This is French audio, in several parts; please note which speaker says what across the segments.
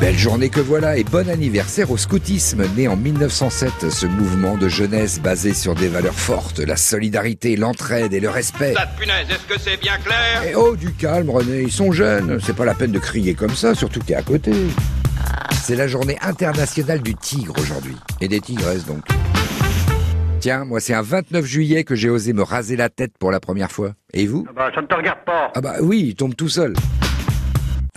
Speaker 1: Belle journée que voilà et bon anniversaire au scoutisme, né en 1907, ce mouvement de jeunesse basé sur des valeurs fortes, la solidarité, l'entraide et le respect.
Speaker 2: La punaise, est-ce que c'est bien clair?
Speaker 1: Et oh, du calme René, ils sont jeunes, c'est pas la peine de crier comme ça, surtout que t'es à côté. C'est la journée internationale du tigre aujourd'hui, et des tigresses donc. Tiens, moi c'est un 29 juillet que j'ai osé me raser la tête pour la première fois. Et vous?
Speaker 3: Ah bah, ça ne te regarde pas.
Speaker 1: Ah bah oui, il tombe tout seul.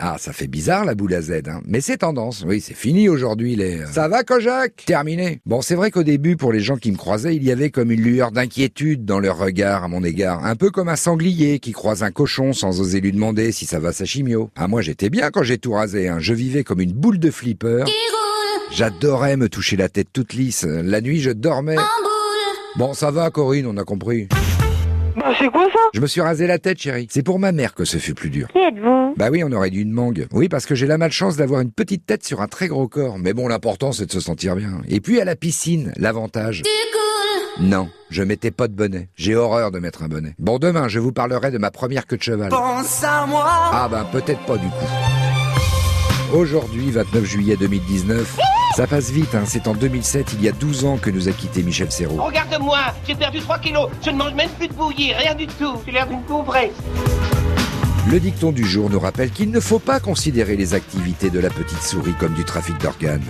Speaker 1: Ah, ça fait bizarre la boule à Z, hein. mais c'est tendance. Oui, c'est fini aujourd'hui les... Ça va Kojak? Terminé. Bon, c'est vrai qu'au début, pour les gens qui me croisaient, il y avait comme une lueur d'inquiétude dans leur regard à mon égard. Un peu comme un sanglier qui croise un cochon sans oser lui demander si ça va sa chimio. Ah, moi j'étais bien quand j'ai tout rasé, hein. je vivais comme une boule de flipper. J'adorais me toucher la tête toute lisse. La nuit, je dormais. Bon, ça va Corinne, on a compris.
Speaker 4: Bah, c'est quoi ça?
Speaker 1: Je me suis rasé la tête, chérie. C'est pour ma mère que ce fut plus dur.
Speaker 4: Qui êtes-vous?
Speaker 1: Bah oui, on aurait dû une mangue. Oui, parce que j'ai la malchance d'avoir une petite tête sur un très gros corps. Mais bon, l'important, c'est de se sentir bien. Et puis à la piscine, l'avantage. Non, je mettais pas de bonnet. J'ai horreur de mettre un bonnet. Bon, demain, je vous parlerai de ma première queue de cheval.
Speaker 5: Pense à moi.
Speaker 1: Ah ben, peut-être pas du coup. Aujourd'hui, 29 juillet 2019, ça passe vite, hein. c'est en 2007, il y a 12 ans que nous a quitté Michel Serrault.
Speaker 6: Regarde-moi, j'ai perdu 3 kilos, je ne mange même plus de bouillie, rien du tout. J'ai l'air d'une pauvresse.
Speaker 1: Le dicton du jour nous rappelle qu'il ne faut pas considérer les activités de la petite souris comme du trafic d'organes.